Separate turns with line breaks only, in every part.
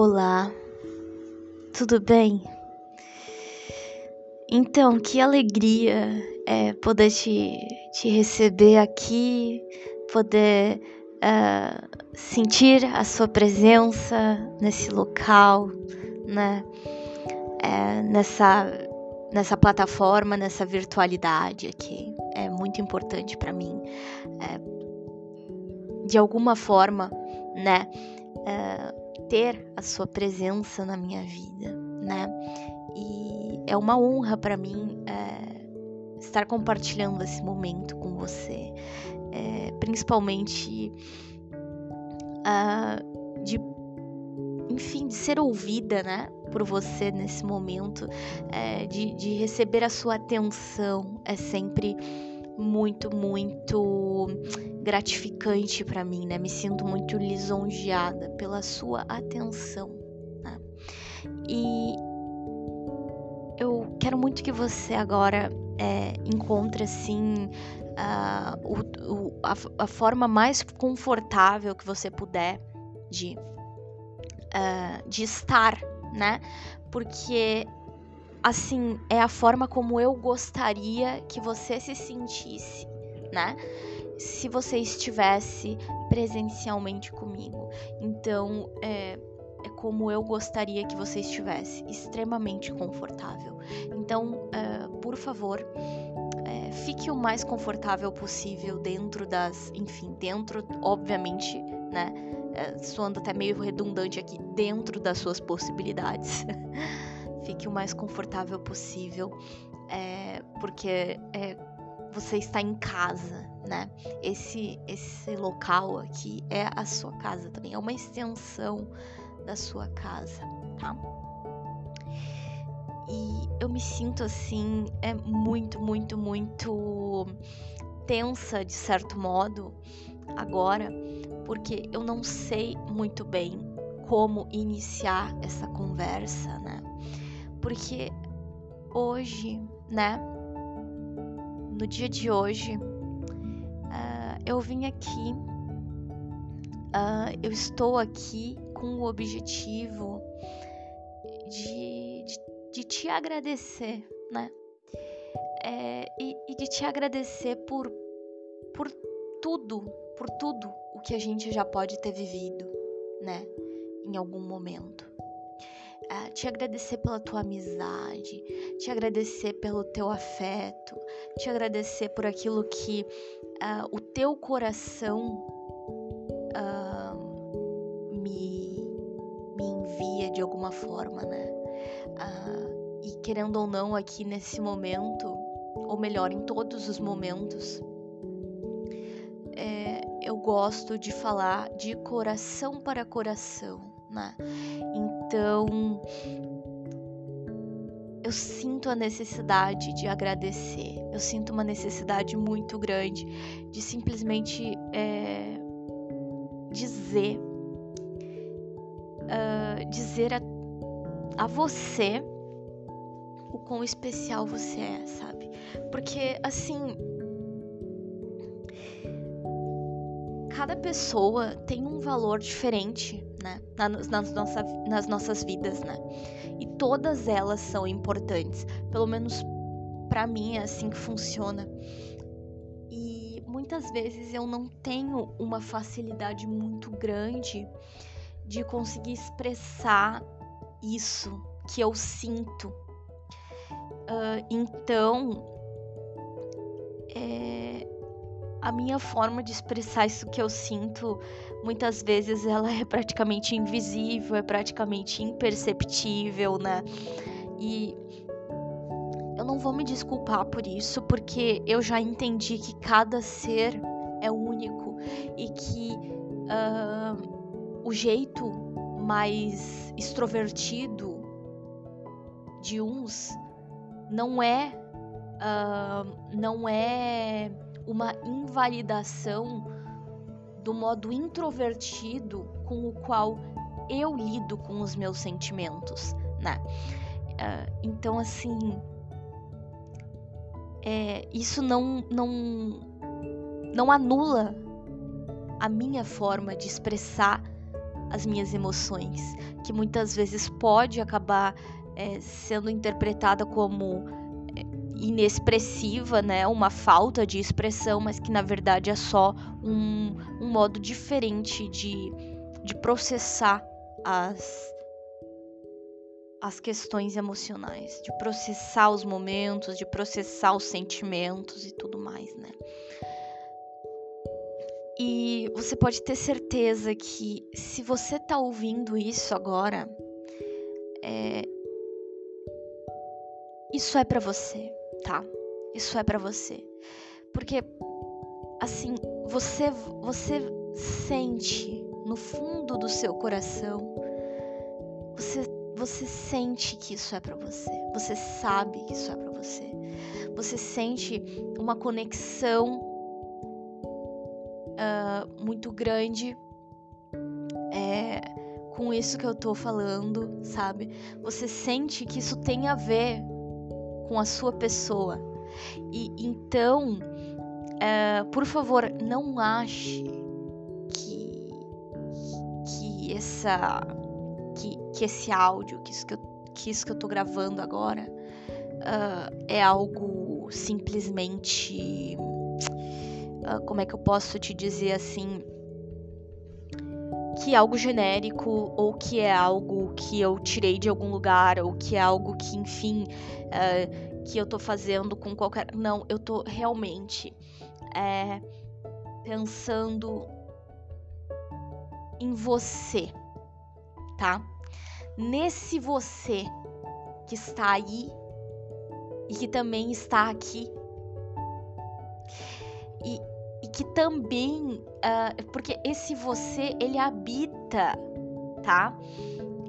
Olá, tudo bem? Então, que alegria é poder te, te receber aqui, poder uh, sentir a sua presença nesse local, né? É, nessa, nessa plataforma, nessa virtualidade aqui. É muito importante para mim. É, de alguma forma, né? É, ter a sua presença na minha vida, né? E é uma honra para mim é, estar compartilhando esse momento com você, é, principalmente uh, de, enfim, de ser ouvida, né? Por você nesse momento, é, de, de receber a sua atenção é sempre muito, muito gratificante para mim, né? Me sinto muito lisonjeada pela sua atenção. Né? E eu quero muito que você agora é, encontre assim uh, o, o, a, a, forma mais confortável que você puder de, uh, de estar, né? Porque assim, é a forma como eu gostaria que você se sentisse, né? Se você estivesse presencialmente comigo. Então, é, é como eu gostaria que você estivesse, extremamente confortável. Então, é, por favor, é, fique o mais confortável possível dentro das, enfim, dentro, obviamente, né? É, soando até meio redundante aqui, dentro das suas possibilidades. fique o mais confortável possível, é, porque é, você está em casa, né? Esse, esse local aqui é a sua casa também, é uma extensão da sua casa, tá? E eu me sinto assim, é muito, muito, muito tensa de certo modo agora, porque eu não sei muito bem como iniciar essa conversa, né? Porque hoje, né? No dia de hoje, uh, eu vim aqui, uh, eu estou aqui com o objetivo de, de, de te agradecer, né? É, e, e de te agradecer por, por tudo, por tudo o que a gente já pode ter vivido, né? Em algum momento uh, te agradecer pela tua amizade, te agradecer pelo teu afeto, te agradecer por aquilo que uh, o teu coração uh, me, me envia de alguma forma, né? e querendo ou não, aqui nesse momento, ou melhor, em todos os momentos, é, eu gosto de falar de coração para coração, né? Então, eu sinto a necessidade de agradecer. Eu sinto uma necessidade muito grande de simplesmente é, dizer, uh, dizer a, a você o quão especial você é, sabe? Porque assim, cada pessoa tem um valor diferente né? Nas, nas, nossa, nas nossas vidas, né? E todas elas são importantes. Pelo menos para mim é assim que funciona. E muitas vezes eu não tenho uma facilidade muito grande de conseguir expressar isso que eu sinto. Uh, então, é, a minha forma de expressar isso que eu sinto muitas vezes ela é praticamente invisível, é praticamente imperceptível, né? E eu não vou me desculpar por isso, porque eu já entendi que cada ser é único e que uh, o jeito mais extrovertido de uns não é uh, não é uma invalidação do modo introvertido com o qual eu lido com os meus sentimentos, né? Uh, então, assim, é, isso não, não, não anula a minha forma de expressar as minhas emoções, que muitas vezes pode acabar é, sendo interpretada como inexpressiva, né? Uma falta de expressão, mas que na verdade é só um, um modo diferente de, de processar as, as questões emocionais, de processar os momentos, de processar os sentimentos e tudo mais, né? E você pode ter certeza que se você tá ouvindo isso agora, é... isso é para você, tá? Isso é para você. Porque assim, você você sente no fundo do seu coração, você você sente que isso é para você. Você sabe que isso é para você. Você sente uma conexão uh, muito grande é, com isso que eu tô falando, sabe? Você sente que isso tem a ver com a sua pessoa. E então, uh, por favor, não ache que, que essa que, que esse áudio, que isso que eu, que isso que eu tô gravando agora uh, é algo simplesmente uh, como é que eu posso te dizer assim, que é algo genérico ou que é algo que eu tirei de algum lugar ou que é algo que, enfim, uh, que eu tô fazendo com qualquer. Não, eu tô realmente é, pensando em você, tá? Nesse você que está aí e que também está aqui. E, que também, uh, porque esse você, ele habita, tá?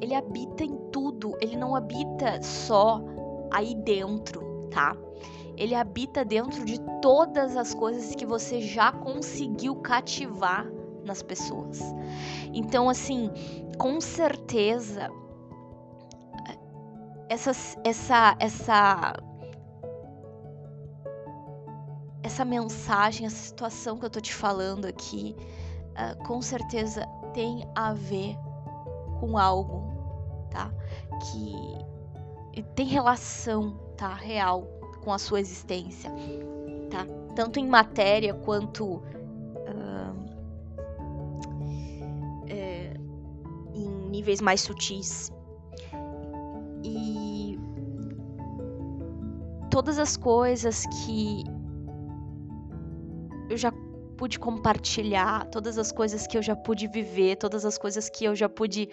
Ele habita em tudo, ele não habita só aí dentro, tá? Ele habita dentro de todas as coisas que você já conseguiu cativar nas pessoas. Então, assim, com certeza, essa, essa, essa essa mensagem, essa situação que eu tô te falando aqui, uh, com certeza tem a ver com algo, tá? Que tem relação, tá? Real com a sua existência, tá? Tanto em matéria quanto uh, é, em níveis mais sutis. E todas as coisas que eu já pude compartilhar, todas as coisas que eu já pude viver, todas as coisas que eu já pude,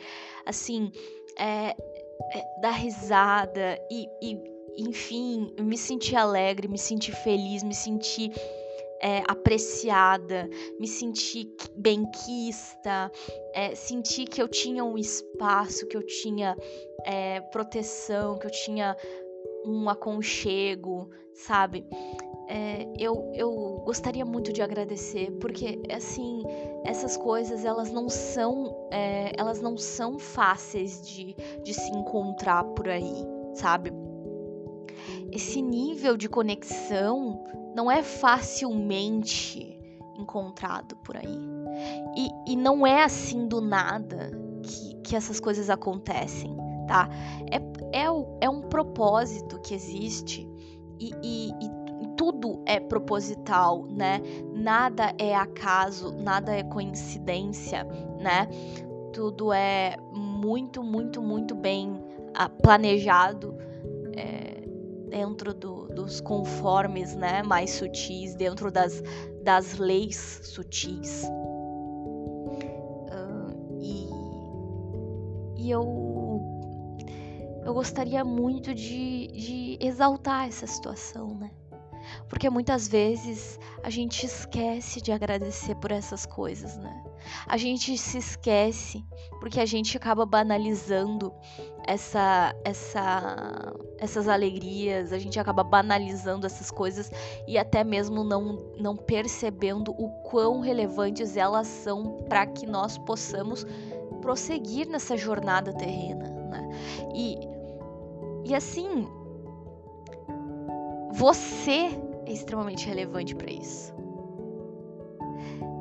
assim, é, é, dar risada e, e, enfim, me sentir alegre, me sentir feliz, me sentir é, apreciada, me sentir benquista, é, sentir que eu tinha um espaço, que eu tinha é, proteção, que eu tinha um aconchego, sabe? É, eu, eu gostaria muito de agradecer, porque assim, essas coisas elas não são é, elas não são fáceis de, de se encontrar por aí, sabe? Esse nível de conexão não é facilmente encontrado por aí. E, e não é assim do nada que, que essas coisas acontecem, tá? É, é, é um propósito que existe e, e, e tudo é proposital, né? Nada é acaso, nada é coincidência, né? Tudo é muito, muito, muito bem ah, planejado é, dentro do, dos conformes, né? Mais sutis, dentro das, das leis sutis. Uh, e, e eu, eu gostaria muito de, de exaltar essa situação, né? Porque muitas vezes a gente esquece de agradecer por essas coisas, né? A gente se esquece porque a gente acaba banalizando essa, essa, essas alegrias, a gente acaba banalizando essas coisas e até mesmo não, não percebendo o quão relevantes elas são para que nós possamos prosseguir nessa jornada terrena, né? E, e assim, você é extremamente relevante para isso.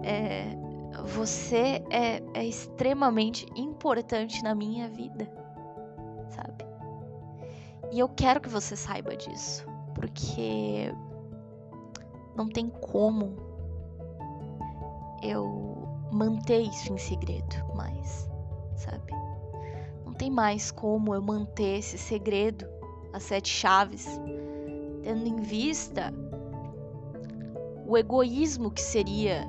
É, você é, é extremamente importante na minha vida, sabe? E eu quero que você saiba disso, porque não tem como eu manter isso em segredo mais, sabe? Não tem mais como eu manter esse segredo, as sete chaves, tendo em vista o egoísmo que seria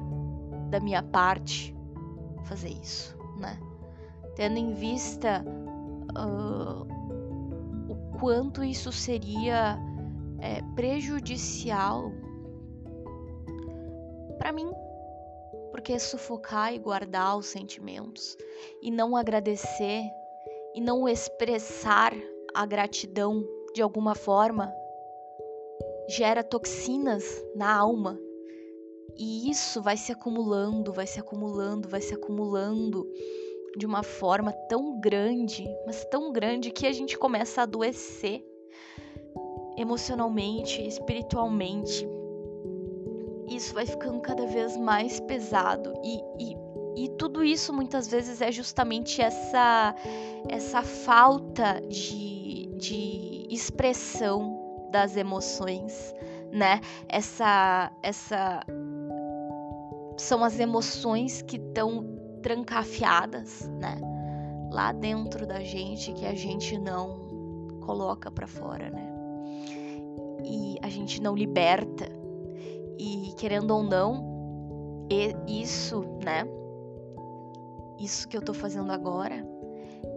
da minha parte fazer isso, né? Tendo em vista uh, o quanto isso seria é, prejudicial para mim, porque sufocar e guardar os sentimentos e não agradecer e não expressar a gratidão de alguma forma gera toxinas na alma e isso vai se acumulando, vai se acumulando, vai se acumulando de uma forma tão grande, mas tão grande que a gente começa a adoecer emocionalmente, espiritualmente. Isso vai ficando cada vez mais pesado e, e, e tudo isso muitas vezes é justamente essa essa falta de, de expressão das emoções, né? Essa essa são as emoções que estão trancafiadas, né? Lá dentro da gente que a gente não coloca para fora, né? E a gente não liberta. E querendo ou não, isso, né? Isso que eu tô fazendo agora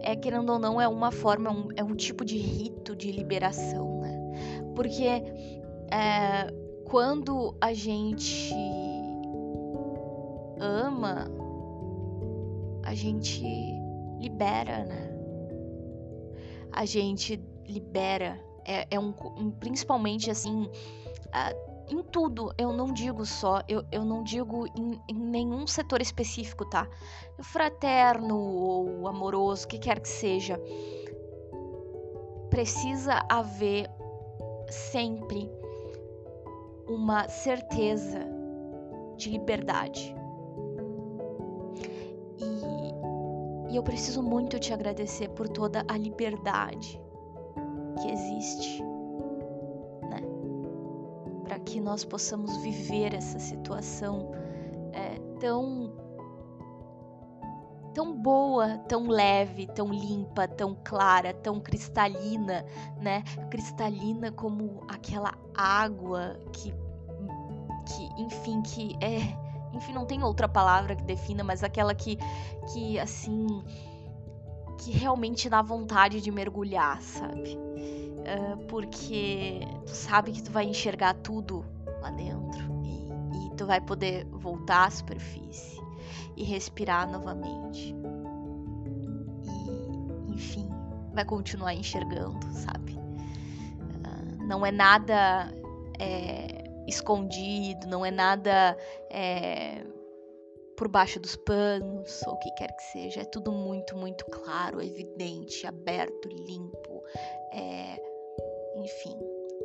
é querendo ou não é uma forma, é um, tipo de rito de liberação, né? Porque é, quando a gente ama, a gente libera, né? A gente libera. É, é um, um, principalmente assim, uh, em tudo. Eu não digo só, eu, eu não digo em, em nenhum setor específico, tá? Fraterno ou amoroso, que quer que seja. Precisa haver sempre uma certeza de liberdade. E eu preciso muito te agradecer por toda a liberdade que existe, né? Para que nós possamos viver essa situação é, tão tão boa, tão leve, tão limpa, tão clara, tão cristalina, né? Cristalina como aquela água que que, enfim, que é enfim, não tem outra palavra que defina, mas aquela que, que assim, que realmente dá vontade de mergulhar, sabe? Uh, porque tu sabe que tu vai enxergar tudo lá dentro e, e tu vai poder voltar à superfície e respirar novamente. E, enfim, vai continuar enxergando, sabe? Uh, não é nada. É, escondido, não é nada é, por baixo dos panos, ou o que quer que seja. É tudo muito, muito claro, evidente, aberto, limpo. É, enfim,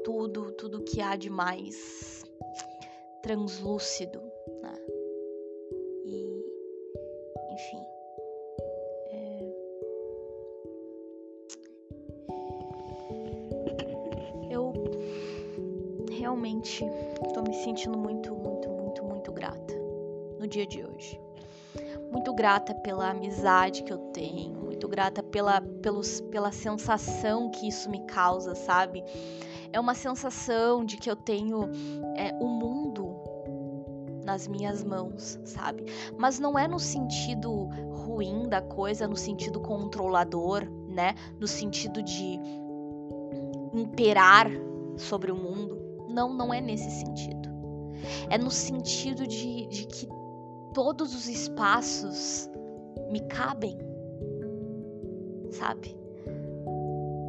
tudo, tudo que há de mais translúcido, né? E, enfim. Realmente Tô me sentindo muito, muito, muito, muito grata no dia de hoje. Muito grata pela amizade que eu tenho, muito grata pela, pelos, pela sensação que isso me causa, sabe? É uma sensação de que eu tenho é, o mundo nas minhas mãos, sabe? Mas não é no sentido ruim da coisa, no sentido controlador, né? No sentido de imperar sobre o mundo, não, não é nesse sentido. É no sentido de, de que todos os espaços me cabem, sabe?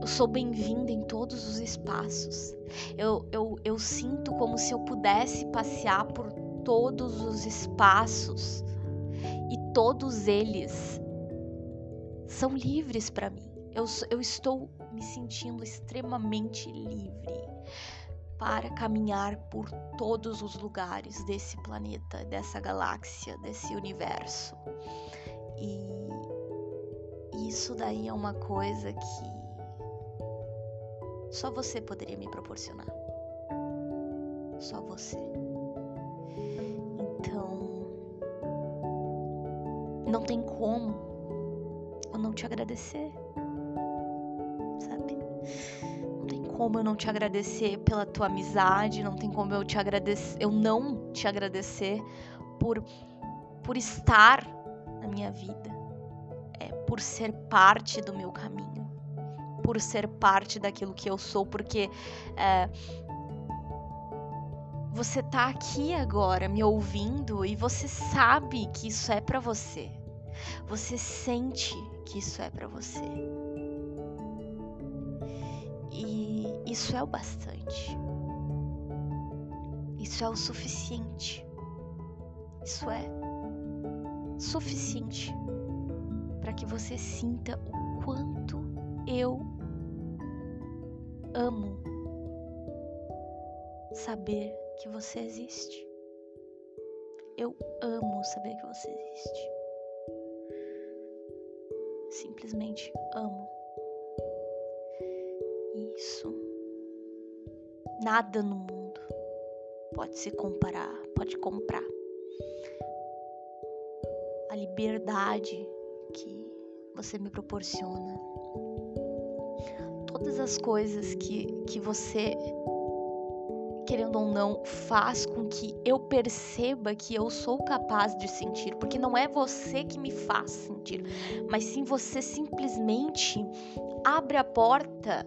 Eu sou bem-vinda em todos os espaços. Eu, eu, eu sinto como se eu pudesse passear por todos os espaços e todos eles são livres para mim. Eu, eu estou me sentindo extremamente livre para caminhar por todos os lugares desse planeta, dessa galáxia, desse universo. E isso daí é uma coisa que só você poderia me proporcionar. Só você. Então, não tem como eu não te agradecer. Como eu não te agradecer pela tua amizade, não tem como eu te agradecer, eu não te agradecer por por estar na minha vida, é por ser parte do meu caminho, por ser parte daquilo que eu sou, porque é, você tá aqui agora me ouvindo e você sabe que isso é para você. Você sente que isso é para você. Isso é o bastante. Isso é o suficiente. Isso é suficiente para que você sinta o quanto eu amo saber que você existe. Eu amo saber que você existe. Simplesmente amo. Isso. Nada no mundo pode se comparar, pode comprar. A liberdade que você me proporciona. Todas as coisas que, que você querendo ou não, faz com que eu perceba que eu sou capaz de sentir, porque não é você que me faz sentir, mas sim você simplesmente abre a porta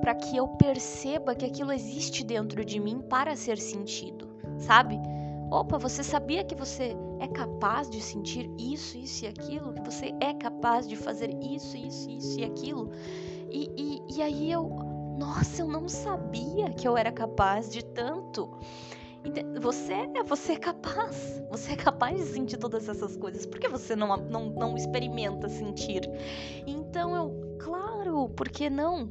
para que eu perceba que aquilo existe dentro de mim para ser sentido, sabe? Opa, você sabia que você é capaz de sentir isso, isso e aquilo? Que você é capaz de fazer isso, isso, isso e aquilo? E, e, e aí eu, nossa, eu não sabia que eu era capaz de tanto. Você é, você é capaz. Você é capaz de sentir todas essas coisas. Por que você não, não, não experimenta sentir? Então eu, claro, por que não?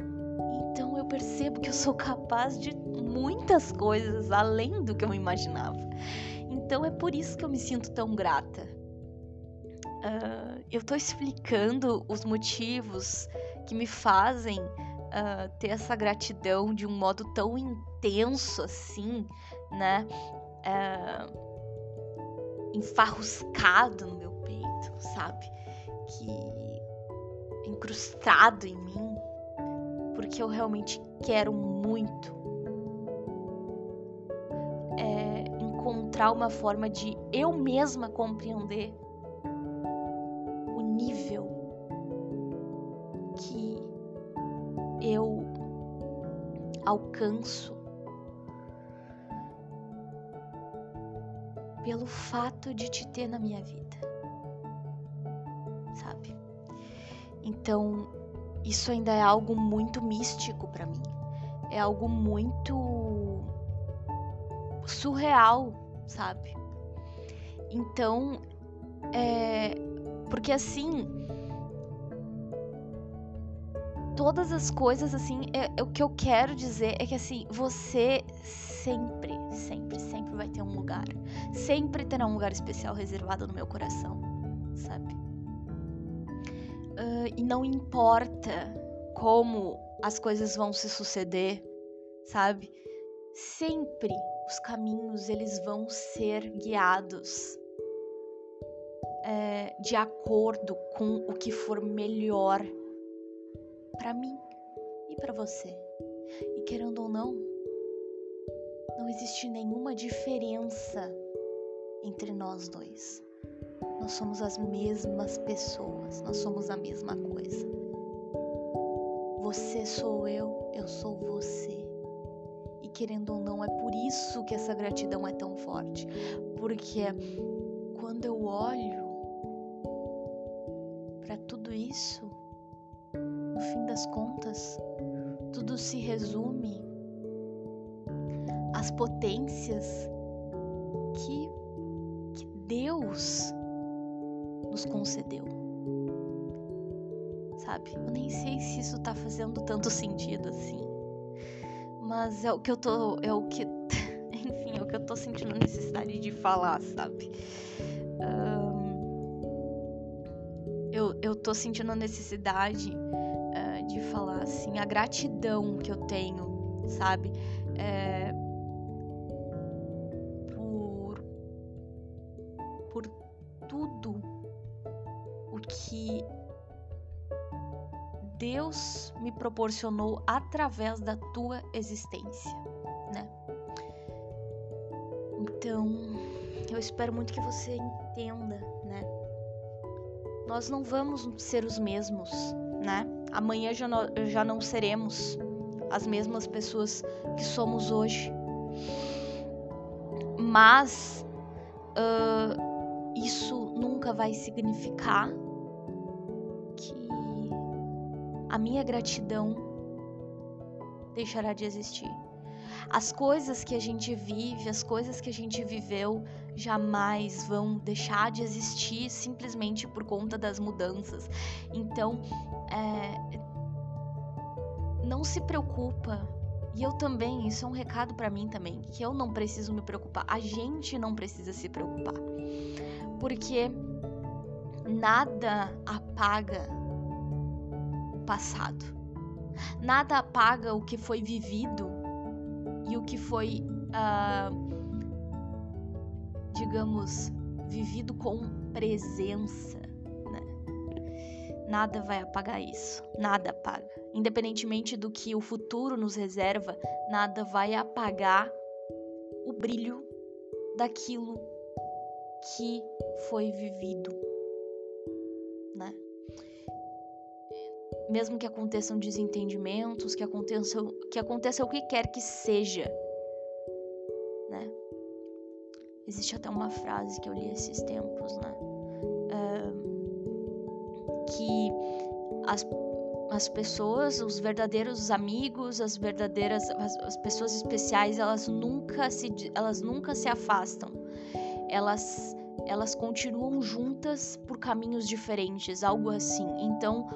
Então eu percebo que eu sou capaz de muitas coisas além do que eu imaginava. Então é por isso que eu me sinto tão grata. Uh, eu tô explicando os motivos que me fazem uh, ter essa gratidão de um modo tão intenso assim, né? Uh, enfarruscado no meu peito, sabe? Que incrustado em mim, porque eu realmente quero muito é, encontrar uma forma de eu mesma compreender o nível eu alcanço pelo fato de te ter na minha vida, sabe? Então, isso ainda é algo muito místico para mim, é algo muito surreal, sabe? Então, é. Porque assim, todas as coisas, assim, é, é, o que eu quero dizer é que, assim, você sempre, sempre, sempre vai ter um lugar. Sempre terá um lugar especial reservado no meu coração, sabe? E não importa como as coisas vão se suceder, sabe? Sempre os caminhos eles vão ser guiados é, de acordo com o que for melhor para mim e para você. E querendo ou não, não existe nenhuma diferença entre nós dois. Nós somos as mesmas pessoas, nós somos a mesma coisa. Você sou eu, eu sou você. E querendo ou não, é por isso que essa gratidão é tão forte. Porque quando eu olho para tudo isso, no fim das contas, tudo se resume às potências que, que Deus nos concedeu. Sabe? Eu nem sei se isso tá fazendo tanto sentido assim. mas é o que eu tô. É o que. Enfim, é o que eu tô sentindo necessidade de falar, sabe? Um, eu, eu tô sentindo a necessidade uh, de falar, assim, a gratidão que eu tenho, sabe? É, Deus me proporcionou através da tua existência, né? Então, eu espero muito que você entenda, né? Nós não vamos ser os mesmos, né? Amanhã já, no, já não seremos as mesmas pessoas que somos hoje. Mas uh, isso nunca vai significar a minha gratidão deixará de existir. As coisas que a gente vive, as coisas que a gente viveu, jamais vão deixar de existir simplesmente por conta das mudanças. Então, é, não se preocupa. E eu também, isso é um recado para mim também, que eu não preciso me preocupar. A gente não precisa se preocupar. Porque nada apaga passado. Nada apaga o que foi vivido e o que foi, uh, digamos, vivido com presença. Né? Nada vai apagar isso. Nada apaga. Independentemente do que o futuro nos reserva, nada vai apagar o brilho daquilo que foi vivido, mesmo que aconteçam desentendimentos, que aconteça, que aconteça o que quer que seja, né? Existe até uma frase que eu li esses tempos, né? Que as, as pessoas, os verdadeiros amigos, as verdadeiras, as, as pessoas especiais, elas nunca se, elas nunca se afastam. Elas elas continuam juntas por caminhos diferentes, algo assim. Então,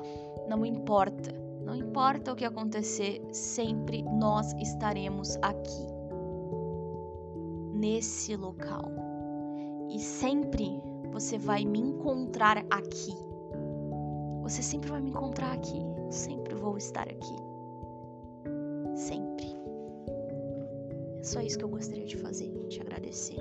não importa, não importa o que acontecer, sempre nós estaremos aqui, nesse local. E sempre você vai me encontrar aqui. Você sempre vai me encontrar aqui. Eu sempre vou estar aqui. Sempre. É só isso que eu gostaria de fazer, te agradecer.